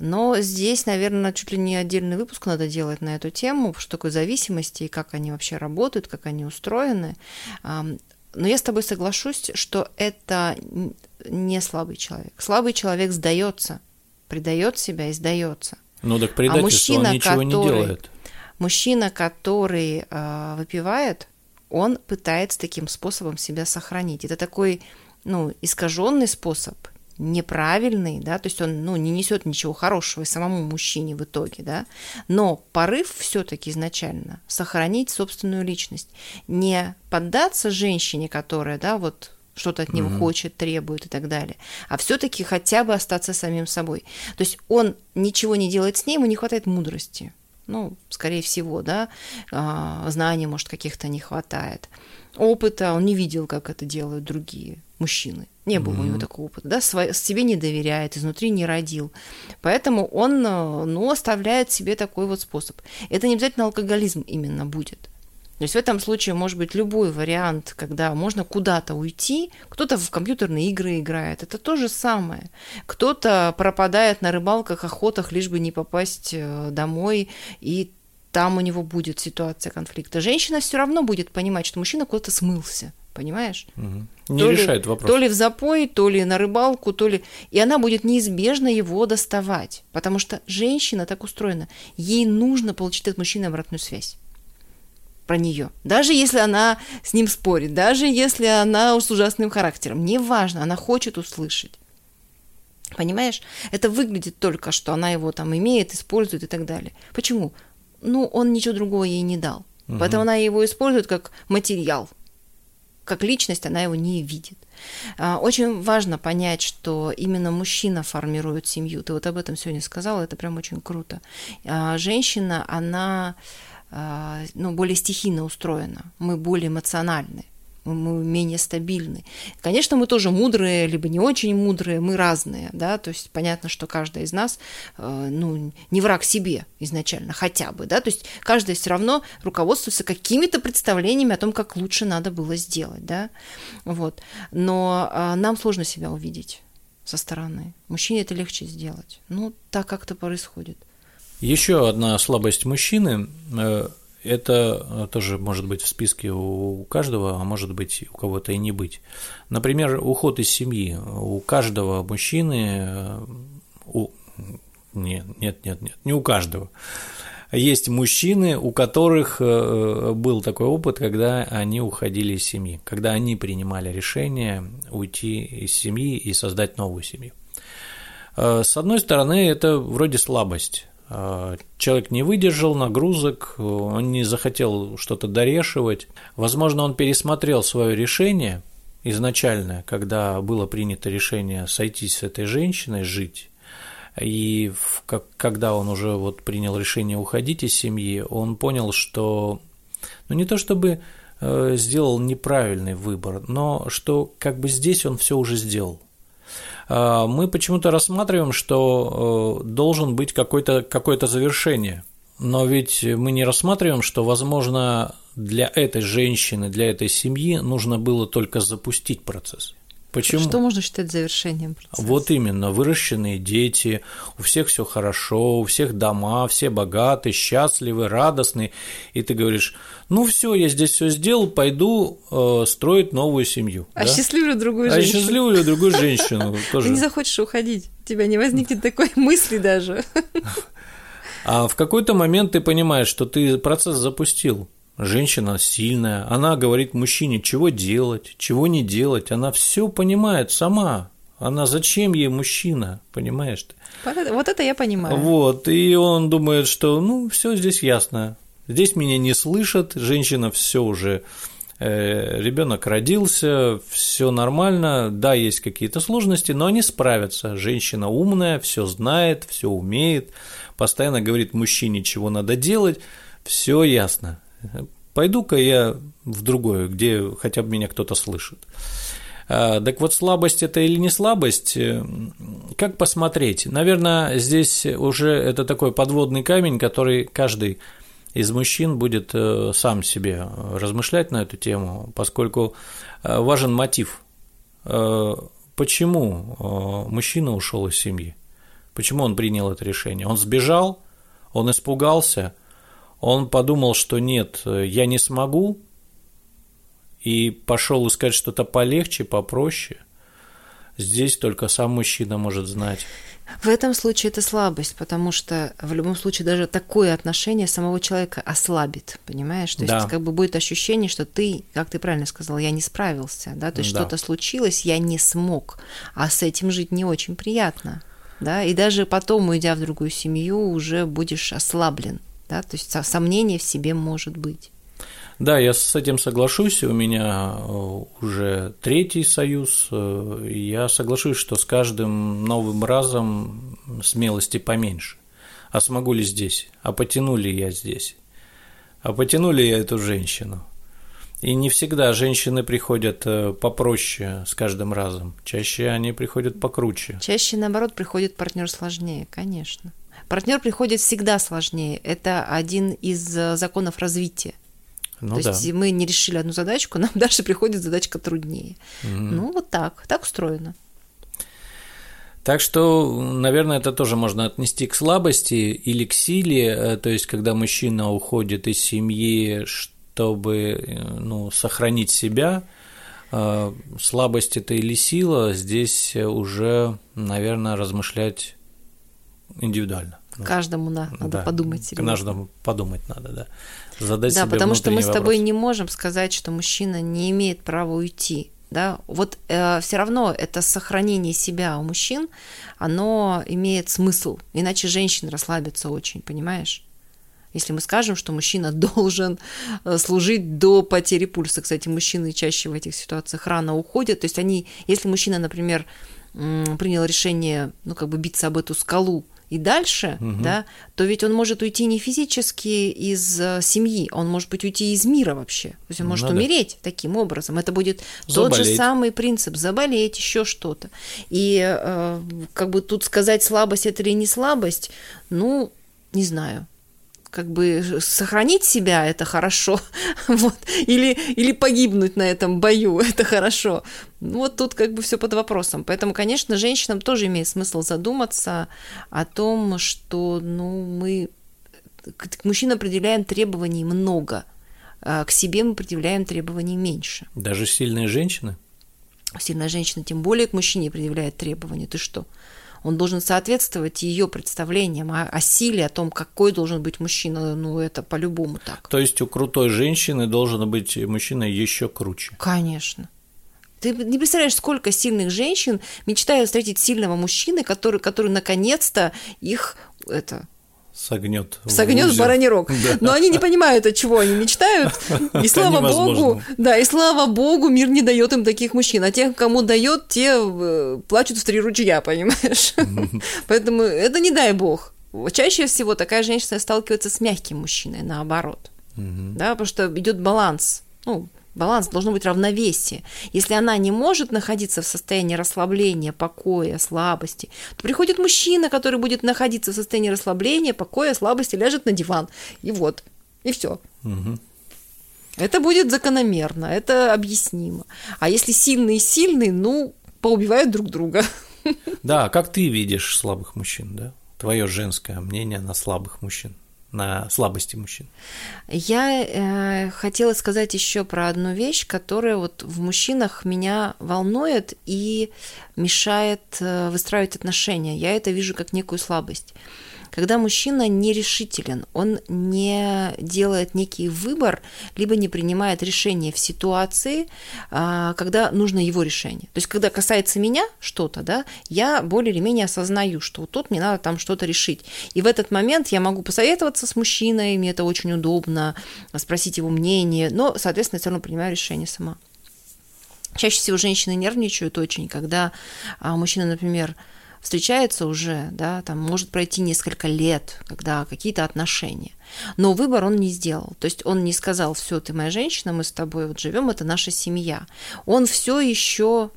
Но здесь, наверное, чуть ли не отдельный выпуск надо делать на эту тему, что такое зависимости и как они вообще работают, как они устроены. Но я с тобой соглашусь, что это не слабый человек. Слабый человек сдается предает себя и сдается. Ну так предательство, а мужчина, он ничего который, не делает. Мужчина, который э, выпивает, он пытается таким способом себя сохранить. Это такой, ну, искаженный способ, неправильный, да, то есть он, ну, не несет ничего хорошего и самому мужчине в итоге, да, но порыв все-таки изначально сохранить собственную личность, не поддаться женщине, которая, да, вот что-то от него mm-hmm. хочет, требует и так далее, а все-таки хотя бы остаться самим собой. То есть он ничего не делает с ней, ему не хватает мудрости. Ну, скорее всего, да, а, знаний, может, каких-то не хватает. Опыта он не видел, как это делают другие мужчины. Не было mm-hmm. у него такого опыта, да, Сво- себе не доверяет, изнутри не родил. Поэтому он, ну, оставляет себе такой вот способ. Это не обязательно алкоголизм именно будет. То есть в этом случае может быть любой вариант, когда можно куда-то уйти, кто-то в компьютерные игры играет, это то же самое. Кто-то пропадает на рыбалках, охотах, лишь бы не попасть э, домой, и там у него будет ситуация конфликта. Женщина все равно будет понимать, что мужчина куда-то смылся. понимаешь? Мгм. Не то решает ли, вопрос. То ли в запой, то ли на рыбалку, то ли... И она будет неизбежно его доставать, потому что женщина так устроена. Ей нужно получить от мужчины обратную связь про нее. Даже если она с ним спорит, даже если она с ужасным характером, неважно, она хочет услышать. Понимаешь? Это выглядит только, что она его там имеет, использует и так далее. Почему? Ну, он ничего другого ей не дал. Мгм. Поэтому она его использует как материал. Как личность она его не видит. А, Очень важно понять, что именно мужчина формирует семью. Ты вот об этом сегодня сказала, это прям очень круто. А Женщина, она ну, более стихийно устроена, мы более эмоциональны, мы менее стабильны. Конечно, мы тоже мудрые, либо не очень мудрые, мы разные, да, то есть понятно, что каждая из нас, э, ну, не враг себе изначально, хотя бы, да, то есть каждая все равно руководствуется какими-то представлениями о том, как лучше надо было сделать, да, вот. Но а, нам сложно себя увидеть со стороны. Мужчине это легче сделать. Ну, так как-то происходит. Еще одна слабость мужчины э, – это тоже может быть в списке у каждого, а может быть у кого-то и не быть. Например, уход из семьи. У каждого мужчины, э, у, нет, нет, нет, нет, не у каждого. Есть мужчины, у которых э, был такой опыт, когда они уходили из семьи, когда они принимали решение уйти из семьи и создать новую семью. С одной стороны, это вроде слабость. Э, Человек не выдержал нагрузок, он не захотел что-то дорешивать. Возможно, он пересмотрел свое решение изначальное, когда было принято решение сойтись с этой женщиной, жить. И в- как- когда он уже вот принял решение уходить из семьи, он понял, что ну не то чтобы э, сделал неправильный выбор, но что как бы здесь он все уже сделал. А, Мы почему-то рассматриваем, что э, должен быть какое-то какое завершение. Но ведь мы не рассматриваем, что, возможно, для этой женщины, для этой семьи нужно было только запустить процесс. Почему? Что можно считать завершением процесса? Вот именно, выращенные дети, у всех все хорошо, у всех дома, все богаты, счастливы, радостные, и ты говоришь, ну все, я здесь все сделал, пойду э, строить новую семью. А да? счастливлю другую А женщину. счастливую другую женщину Ты тоже. не захочешь уходить, у тебя не возникнет такой мысли даже. А в какой-то момент ты понимаешь, что ты процесс запустил. Женщина сильная, она говорит мужчине, чего делать, чего не делать, она все понимает сама. Она зачем ей мужчина, понимаешь ты? Вот это- Вот это я понимаю. Вот, и он думает, что ну все здесь ясно. Здесь меня не слышат, женщина все уже, э, ребенок родился, все нормально, да, есть какие-то сложности, но они справятся. Женщина умная, все знает, все умеет, постоянно говорит мужчине, чего надо делать, все ясно. Пойду-ка я в другое, где хотя бы меня кто-то слышит. А, Так вот, слабость это или не слабость, э, как посмотреть? Наверное, здесь уже это такой подводный камень, который каждый из мужчин будет э, сам себе размышлять на эту тему, поскольку э, важен мотив. Почему мужчина ушел из семьи? Почему он принял это решение? Он сбежал, он испугался, он подумал, что нет, э, я не смогу, и пошел искать что-то полегче, попроще. Здесь только сам мужчина может знать. В этом случае это слабость, потому что в любом случае даже такое отношение самого человека ослабит, понимаешь? То Да. есть как бы будет ощущение, что ты, как ты правильно сказал, я не справился, да, то есть Да. что-то случилось, я не смог, а с этим жить не очень приятно, да, и даже потом, уйдя в другую семью, уже будешь ослаблен, да, то есть со- сомнение в себе может быть. Да, я с этим соглашусь. У меня э, уже третий союз. э, Я соглашусь, что с каждым новым разом смелости поменьше. А смогу ли здесь? А потяну ли я здесь? А потяну ли я эту женщину? И не всегда женщины приходят э, попроще с каждым разом. Чаще они приходят покруче. Чаще, наоборот, приходит партнер сложнее, конечно. Партнер приходит всегда сложнее. Это один из э, законов развития. Ну То да. есть мы не решили одну задачку, нам дальше приходит задачка труднее. Ну, вот так, так устроено. Так что, наверное, это тоже можно отнести к слабости или к силе, э, то есть когда мужчина уходит из семьи, чтобы э, ну, сохранить себя, слабость это или сила, здесь уже, наверное, размышлять индивидуально. Каждому да, надо да, подумать. Серьезно. Каждому подумать надо, да. Задать да, себе потому что мы с тобой не можем сказать, что мужчина не имеет права уйти. Да? Вот э, все равно это сохранение себя у мужчин, оно имеет смысл, иначе женщины расслабятся очень, понимаешь? Если мы скажем, что мужчина должен э, служить до потери пульса, кстати, мужчины чаще в этих ситуациях рано уходят, то есть они, если мужчина, например, принял решение, ну, как бы биться об эту скалу, и дальше, угу. да, то ведь он может уйти не физически из э, семьи, он может быть уйти из мира вообще. То есть он может Надо. умереть таким образом. Это будет заболеть. тот же самый принцип заболеть, еще что-то. И э, как бы тут сказать слабость это или не слабость, ну, не знаю как бы сохранить себя это хорошо, вот, или, или погибнуть на этом бою это хорошо. Вот тут как бы все под вопросом. Поэтому, конечно, женщинам тоже имеет смысл задуматься о том, что ну, мы к мужчинам определяем требований много, а к себе мы предъявляем требований меньше. Даже сильные женщины? Сильная женщина тем более к мужчине предъявляет требования. Ты что? Он должен соответствовать ее представлениям о, о силе, о том, какой должен быть мужчина, ну это по-любому так. То есть у крутой женщины должен быть мужчина еще круче. Конечно. Ты не представляешь, сколько сильных женщин мечтают встретить сильного мужчины, который, который наконец-то их это согнет. Согнет в бараний рог. Да. Но они не понимают, от чего они мечтают. И слава богу, да, и слава богу, мир не дает им таких мужчин. А тех, кому дает, те э, плачут в три ручья, понимаешь? Поэтому это не дай бог. Чаще всего такая женщина сталкивается с мягким мужчиной, наоборот. Да, потому что идет баланс. Ну, Баланс должно быть равновесие. Если она не может находиться в состоянии расслабления, покоя, слабости, то приходит мужчина, который будет находиться в состоянии расслабления, покоя, слабости, ляжет на диван. И вот, и все. Угу. Это будет закономерно, это объяснимо. А если сильный сильный, ну, поубивают друг друга. Да, как ты видишь слабых мужчин, да? Твое женское мнение на слабых мужчин на слабости мужчин. Я э, хотела сказать еще про одну вещь, которая вот в мужчинах меня волнует и мешает э, выстраивать отношения. Я это вижу как некую слабость когда мужчина нерешителен, он не делает некий выбор, либо не принимает решение в ситуации, а, когда нужно его решение. То есть, когда касается меня что-то, да, я более или менее осознаю, что вот тут мне надо там что-то решить. И в этот момент я могу посоветоваться с мужчиной, мне это очень удобно, спросить его мнение, но, соответственно, я все равно принимаю решение сама. Чаще всего женщины нервничают очень, когда а, мужчина, например, встречается уже, да, там может пройти несколько лет, когда какие-то отношения. Но выбор он не сделал. То есть он не сказал, все, ты моя женщина, мы с тобой вот живем, это наша семья. Он все еще,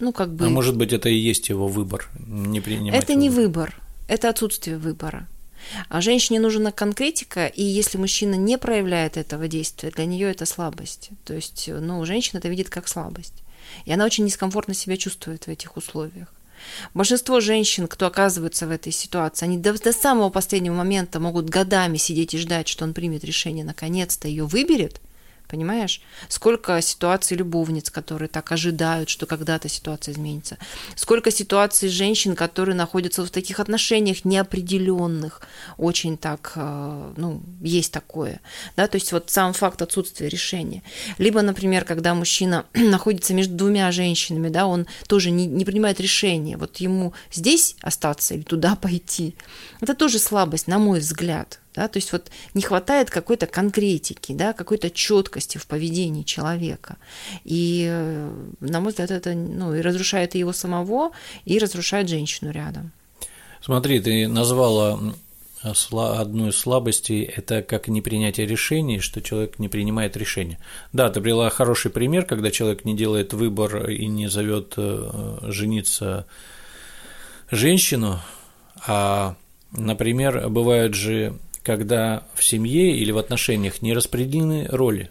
ну как бы. А может быть это и есть его выбор, не принимать. Это не выбор, это отсутствие выбора. А женщине нужна конкретика, и если мужчина не проявляет этого действия, для нее это слабость. То есть, ну, женщина это видит как слабость. И она очень дискомфортно себя чувствует в этих условиях. Большинство женщин, кто оказывается в этой ситуации, они до, до самого последнего момента могут годами сидеть и ждать, что он примет решение, наконец-то ее выберет, Понимаешь? Сколько ситуаций любовниц, которые так ожидают, что когда-то ситуация изменится. Сколько ситуаций женщин, которые находятся в таких отношениях неопределенных. Очень так, э, ну, есть такое. Да? То есть вот сам факт отсутствия решения. Либо, например, когда мужчина находится между двумя женщинами, да, он тоже не, не принимает решения. Вот ему здесь остаться или туда пойти. Это тоже слабость, на мой взгляд. Да? То есть вот не хватает какой-то конкретики, да, какой-то четкости в поведении человека. И, э, на мой взгляд, это ну, и разрушает его самого, и разрушает женщину рядом. Смотри, ты назвала одну из слабостей – это как непринятие решений, что человек не принимает решения. Да, ты привела хороший пример, когда человек не делает выбор и не зовет э, жениться женщину, а, например, бывают же когда в семье или в отношениях не распределены роли,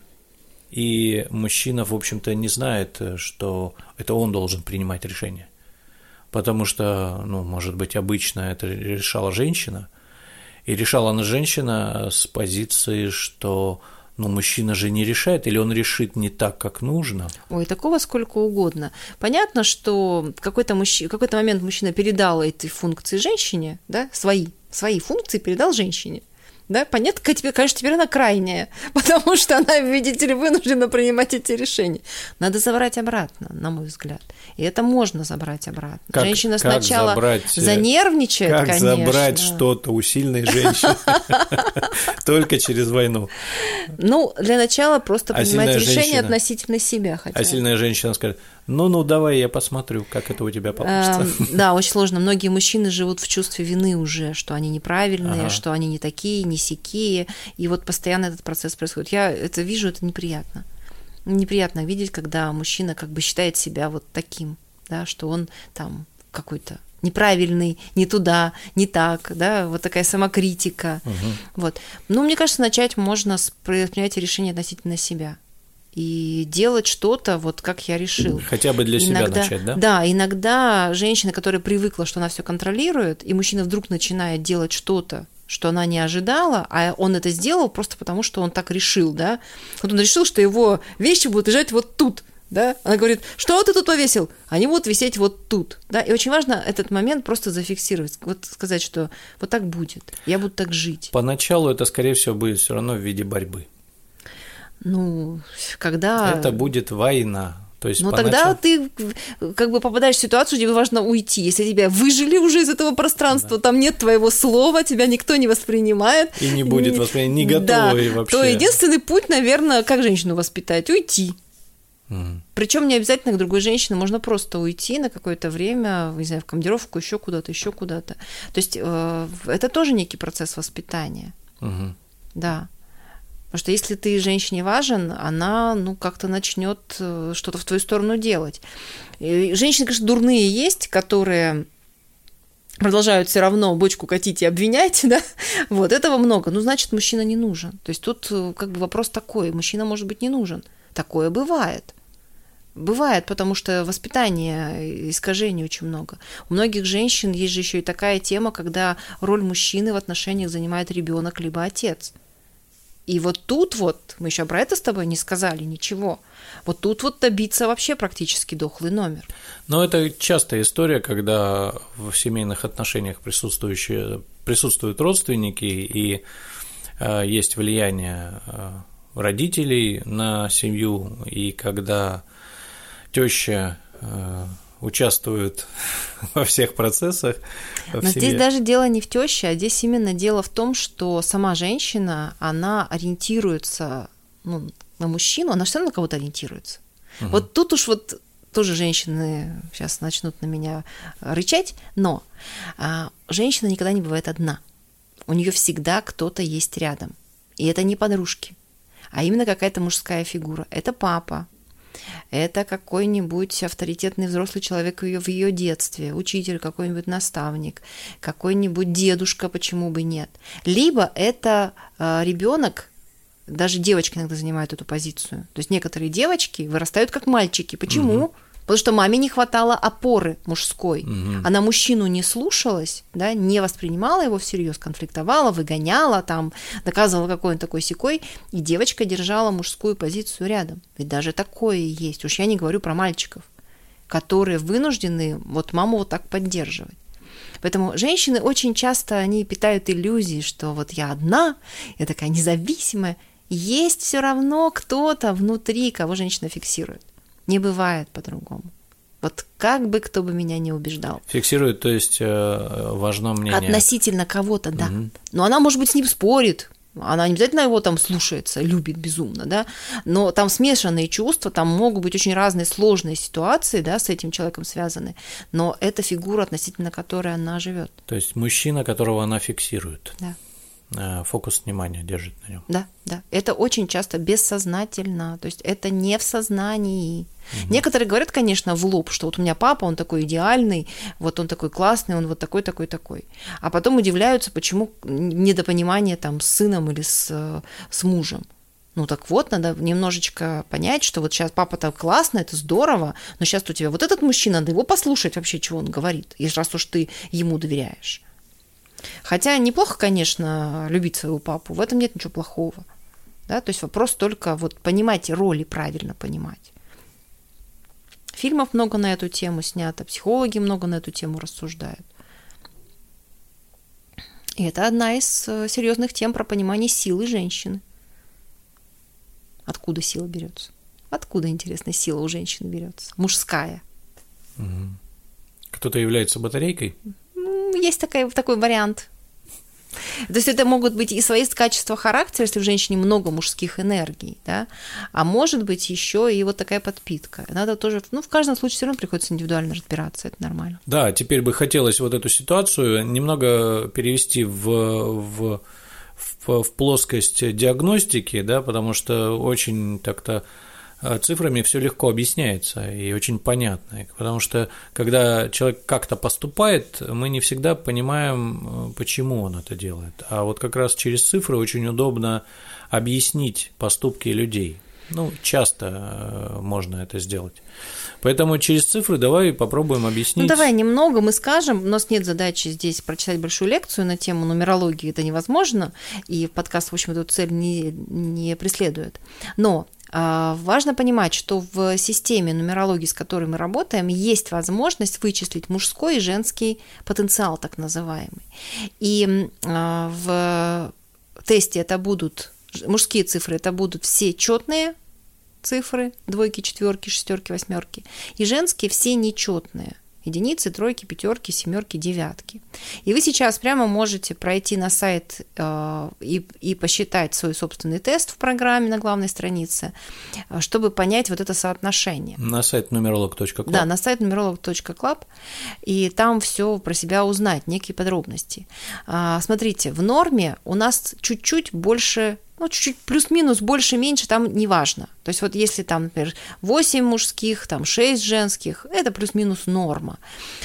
и мужчина, в общем-то, не знает, что это он должен принимать решение. Потому что, ну, может быть, обычно это решала женщина, и решала она женщина с позиции, что но мужчина же не решает, или он решит не так, как нужно. Ой, такого сколько угодно. Понятно, что какой-то, мужч... какой-то момент мужчина передал эти функции женщине, да, свои, свои функции передал женщине да, понятно, теперь, конечно, теперь она крайняя, потому что она, видите ли, вынуждена принимать эти решения. Надо забрать обратно, на мой взгляд. И это можно забрать обратно. Как, Женщина как сначала забрать, э, занервничает, как конечно. забрать что-то у сильной женщины только через войну. Ну, для начала просто А принимать решение относительно себя А сильная женщина скажет, ну-ну, давай я посмотрю, как это у тебя получится. Эм, Да, очень сложно. Многие мужчины живут в чувстве вины уже, что они неправильные, Ага. что они не такие, не сякие. И вот постоянно этот процесс происходит. Я это вижу, это неприятно. Неприятно видеть, когда мужчина как бы считает себя вот таким, да, что он там какой-то неправильный, не туда, не так, да, вот такая самокритика. Вот. Ну, мне кажется, начать можно с принятия решения относительно себя и делать что-то, вот как я решил. Хотя бы для себя Иногда- начать, да? Да, иногда женщина, которая привыкла, что она все контролирует, и мужчина вдруг начинает делать что-то, что она не ожидала, а он это сделал просто потому, что он так решил, да. Вот он решил, что его вещи будут лежать вот тут, да. Она говорит, что ты тут повесил? Они будут висеть вот тут, да. И очень важно этот момент просто зафиксировать, вот сказать, что вот так будет, я буду так жить. Поначалу это, скорее всего, будет все равно в виде борьбы. Ну, когда... Это будет война. То есть Ну, тогда ты как бы попадаешь в ситуацию, где важно уйти. Если тебя выжили уже из этого пространства, там нет твоего слова, тебя никто не воспринимает. И не будет воспринимать, не Да, готовы вообще. То единственный путь, наверное, как женщину воспитать? Уйти. Мгм. Причем не обязательно к другой женщине, можно просто уйти на какое-то время, не знаю, в командировку, еще куда-то, еще куда-то. То есть э, это тоже некий процесс воспитания. Мгм. Да. Потому что если ты женщине важен, она, ну, как-то начнет э, что-то в твою сторону делать. Женщины, конечно, дурные есть, которые продолжают все равно бочку катить и обвинять, да, вот, этого много. Ну, значит, мужчина не нужен. То есть тут э, как бы вопрос такой, мужчина может быть не нужен. Такое бывает. Бывает, потому что воспитание, искажений очень много. У многих женщин есть же еще и такая тема, когда роль мужчины в отношениях занимает ребенок либо отец. И вот тут вот, мы еще про это с тобой не сказали ничего, вот тут вот добиться вообще практически дохлый номер. Но это частая история, когда в семейных отношениях присутствующие, присутствуют родственники и э, есть влияние э, родителей на семью, и когда теща участвует во всех процессах в Но семье. здесь даже дело не в теще, а здесь именно дело в том, что сама женщина, она ориентируется ну, на мужчину, она все равно на кого-то ориентируется. Вот тут уж вот тоже женщины сейчас начнут на меня рычать, но а, женщина никогда не бывает одна. У нее всегда кто-то есть рядом. И это не подружки, а именно какая-то мужская фигура. Это папа, это какой-нибудь авторитетный взрослый человек в ее, в ее детстве, учитель, какой-нибудь наставник, какой-нибудь дедушка, почему бы нет. Либо это э, ребенок, даже девочки иногда занимают эту позицию. То есть некоторые девочки вырастают как мальчики. Почему? Потому что маме не хватало опоры мужской. Она мужчину не слушалась, да, не воспринимала его всерьез, конфликтовала, выгоняла, там, доказывала, какой он такой секой, и девочка держала мужскую позицию рядом. Ведь даже такое есть. Уж я не говорю про мальчиков, которые вынуждены вот маму вот так поддерживать. Поэтому женщины очень часто они питают иллюзии, что вот я одна, я такая независимая. Есть все равно кто-то внутри, кого женщина фиксирует. Не бывает по-другому. Вот как бы кто бы меня не убеждал. Фиксирует, то есть э, важно мнение. Относительно кого-то, да. Но она, может быть, с ним спорит. Она не обязательно его там слушается, любит безумно, да. Но там смешанные чувства, там могут быть очень разные сложные ситуации, да, с этим человеком связаны. Но это фигура, относительно которой она живет. То есть мужчина, которого она фиксирует, Да. Э, фокус внимания держит на нем. Да, да. Это очень часто бессознательно, то есть это не в сознании. Некоторые говорят, конечно, в лоб, что вот у меня папа, он такой идеальный, вот он такой классный, он вот такой, такой, такой. А потом удивляются, почему недопонимание там с сыном или с, э, с мужем. Ну так вот, надо немножечко понять, что вот сейчас папа так классно, это здорово, но сейчас у тебя вот этот мужчина, надо его послушать вообще, чего он говорит, если раз уж ты ему доверяешь. Хотя неплохо, конечно, любить своего папу, в этом нет ничего плохого. Да? То есть вопрос только вот понимать роли правильно понимать. Фильмов много на эту тему снято, психологи много на эту тему рассуждают. И это одна из э, серьезных тем про понимание силы женщины. Откуда сила берется? Откуда, интересно, сила у женщины берется? Мужская. Кто-то является батарейкой? Есть такой, такой вариант. То есть это могут быть и свои качества характера, если в женщине много мужских энергий, да, а может быть еще и вот такая подпитка. Надо тоже, ну, в каждом случае все равно приходится индивидуально разбираться, это нормально. Да, теперь бы хотелось вот эту ситуацию немного перевести в, в, в, в плоскость диагностики, да, потому что очень так-то цифрами все легко объясняется и очень понятно. Потому что когда человек как-то поступает, мы не всегда понимаем, э, почему он это делает. А вот как раз через цифры очень удобно объяснить поступки людей. Ну, часто э, можно это сделать. Поэтому через цифры давай попробуем объяснить. Ну, давай немного мы скажем. У нас нет задачи здесь прочитать большую лекцию на тему нумерологии, это невозможно, и подкаст, в общем, эту цель не, не преследует. Но важно понимать, что в системе нумерологии, с которой мы работаем, есть возможность вычислить мужской и женский потенциал, так называемый. И а, в тесте это будут мужские цифры, это будут все четные цифры, двойки, четверки, шестерки, восьмерки, и женские все нечетные – единицы, тройки, пятерки, семерки, девятки. И вы сейчас прямо можете пройти на сайт э, и, и посчитать свой собственный тест в программе на главной странице, э, чтобы понять вот это соотношение. На сайт numerolog.club. Да, на сайт numerolog.club, и там все про себя узнать, некие подробности. А, смотрите, в норме у нас чуть-чуть больше ну, чуть-чуть плюс-минус, больше-меньше, там неважно. То есть вот если там, например, 8 мужских, там 6 женских, это плюс-минус норма.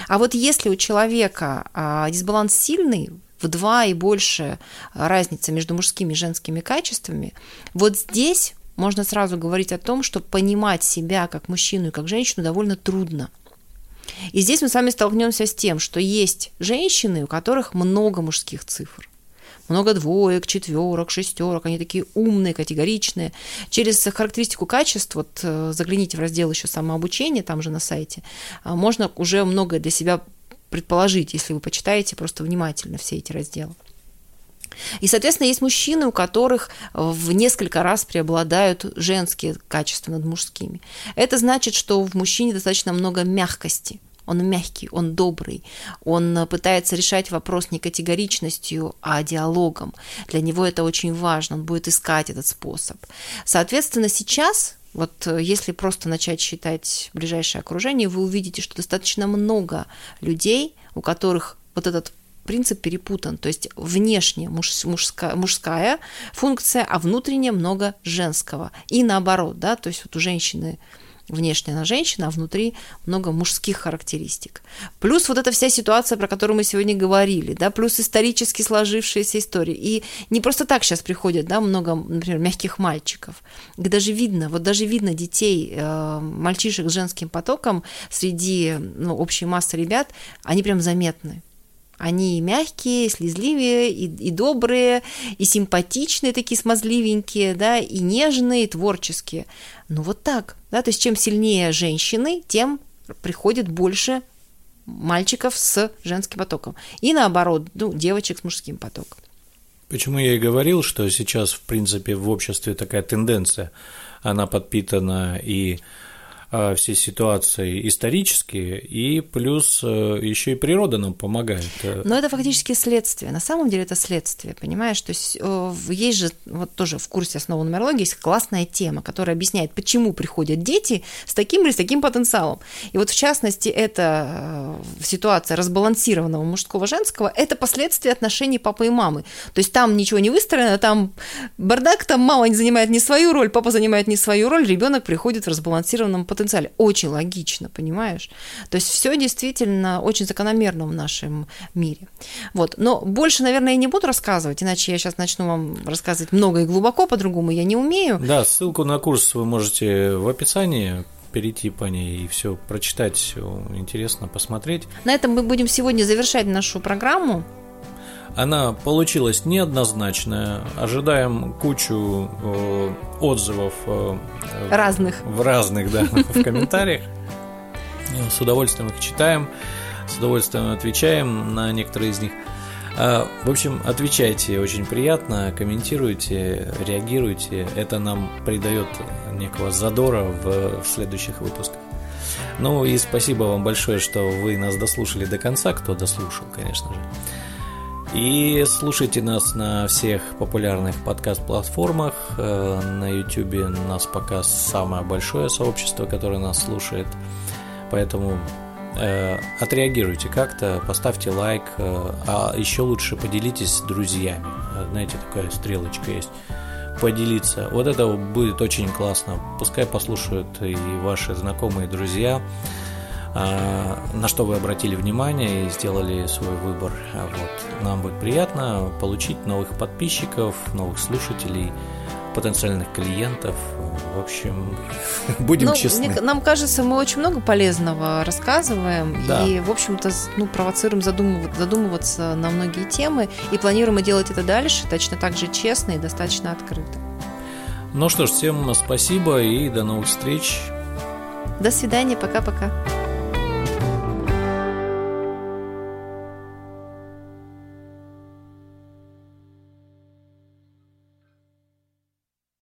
А вот если у человека а, дисбаланс сильный, в два и больше разница между мужскими и женскими качествами, вот здесь можно сразу говорить о том, что понимать себя как мужчину и как женщину довольно трудно. И здесь мы с вами столкнемся с тем, что есть женщины, у которых много мужских цифр много двоек, четверок, шестерок, они такие умные, категоричные. Через характеристику качеств, вот э, загляните в раздел еще самообучение, там же на сайте, а, можно уже многое для себя предположить, если вы почитаете просто внимательно все эти разделы. И, соответственно, есть мужчины, у которых в несколько раз преобладают женские качества над мужскими. Это значит, что в мужчине достаточно много мягкости – он мягкий, он добрый, он пытается решать вопрос не категоричностью, а диалогом. Для него это очень важно, он будет искать этот способ. Соответственно, сейчас вот если просто начать считать ближайшее окружение, вы увидите, что достаточно много людей, у которых вот этот принцип перепутан. То есть внешне муж, мужская, мужская функция, а внутренне много женского. И наоборот, да, то есть вот у женщины внешне она женщина, а внутри много мужских характеристик. Плюс вот эта вся ситуация, про которую мы сегодня говорили, да, плюс исторически сложившиеся истории. И не просто так сейчас приходят, да, много, например, мягких мальчиков. И даже видно, вот даже видно детей, э, мальчишек с женским потоком среди ну, общей массы ребят, они прям заметны. Они и мягкие, и слезливые, и, и добрые, и симпатичные, такие смазливенькие, да, и нежные, и творческие. Ну вот так, да, то есть чем сильнее женщины, тем приходит больше мальчиков с женским потоком. И наоборот, ну, девочек с мужским потоком. Почему я и говорил, что сейчас, в принципе, в обществе такая тенденция, она подпитана и все ситуации исторические, и плюс э, еще и природа нам помогает. Но это фактически следствие. На самом деле это следствие, понимаешь? То есть э, есть же, вот тоже в курсе основы нумерологии есть классная тема, которая объясняет, почему приходят дети с таким или с таким потенциалом. И вот в частности, эта э, ситуация разбалансированного мужского-женского – это последствия отношений папы и мамы. То есть там ничего не выстроено, там бардак, там мама не занимает не свою роль, папа занимает не свою роль, ребенок приходит в разбалансированном потенциале потенциале. Очень логично, понимаешь? То есть все действительно очень закономерно в нашем мире. Вот. Но больше, наверное, я не буду рассказывать, иначе я сейчас начну вам рассказывать много и глубоко, по-другому я не умею. Да, ссылку на курс вы можете в описании перейти по ней и все прочитать, все интересно посмотреть. На этом мы будем сегодня завершать нашу программу. Она получилась неоднозначная. Ожидаем кучу э, отзывов э, разных в разных, да, в комментариях. С удовольствием их читаем, с удовольствием отвечаем на некоторые из них. А, в общем, отвечайте, очень приятно, комментируйте, реагируйте. Это нам придает некого задора в, в следующих выпусках. Ну и спасибо вам большое, что вы нас дослушали до конца, кто дослушал, конечно же. И слушайте нас на всех популярных подкаст-платформах. Э, на YouTube нас пока самое большое сообщество, которое нас слушает. Поэтому э, отреагируйте как-то, поставьте лайк, э, а еще лучше поделитесь с друзьями. Знаете, такая стрелочка есть. Поделиться. Вот это будет очень классно. Пускай послушают и ваши знакомые, друзья. А, на что вы обратили внимание и сделали свой выбор. А вот. Нам будет приятно получить новых подписчиков, новых слушателей, потенциальных клиентов. В общем, будем ну, честны. Мне, нам кажется, мы очень много полезного рассказываем да. и, в общем-то, ну, провоцируем задумываться, задумываться на многие темы и планируем делать это дальше точно так же честно и достаточно открыто. Ну что ж, всем спасибо и до новых встреч. До свидания, пока-пока.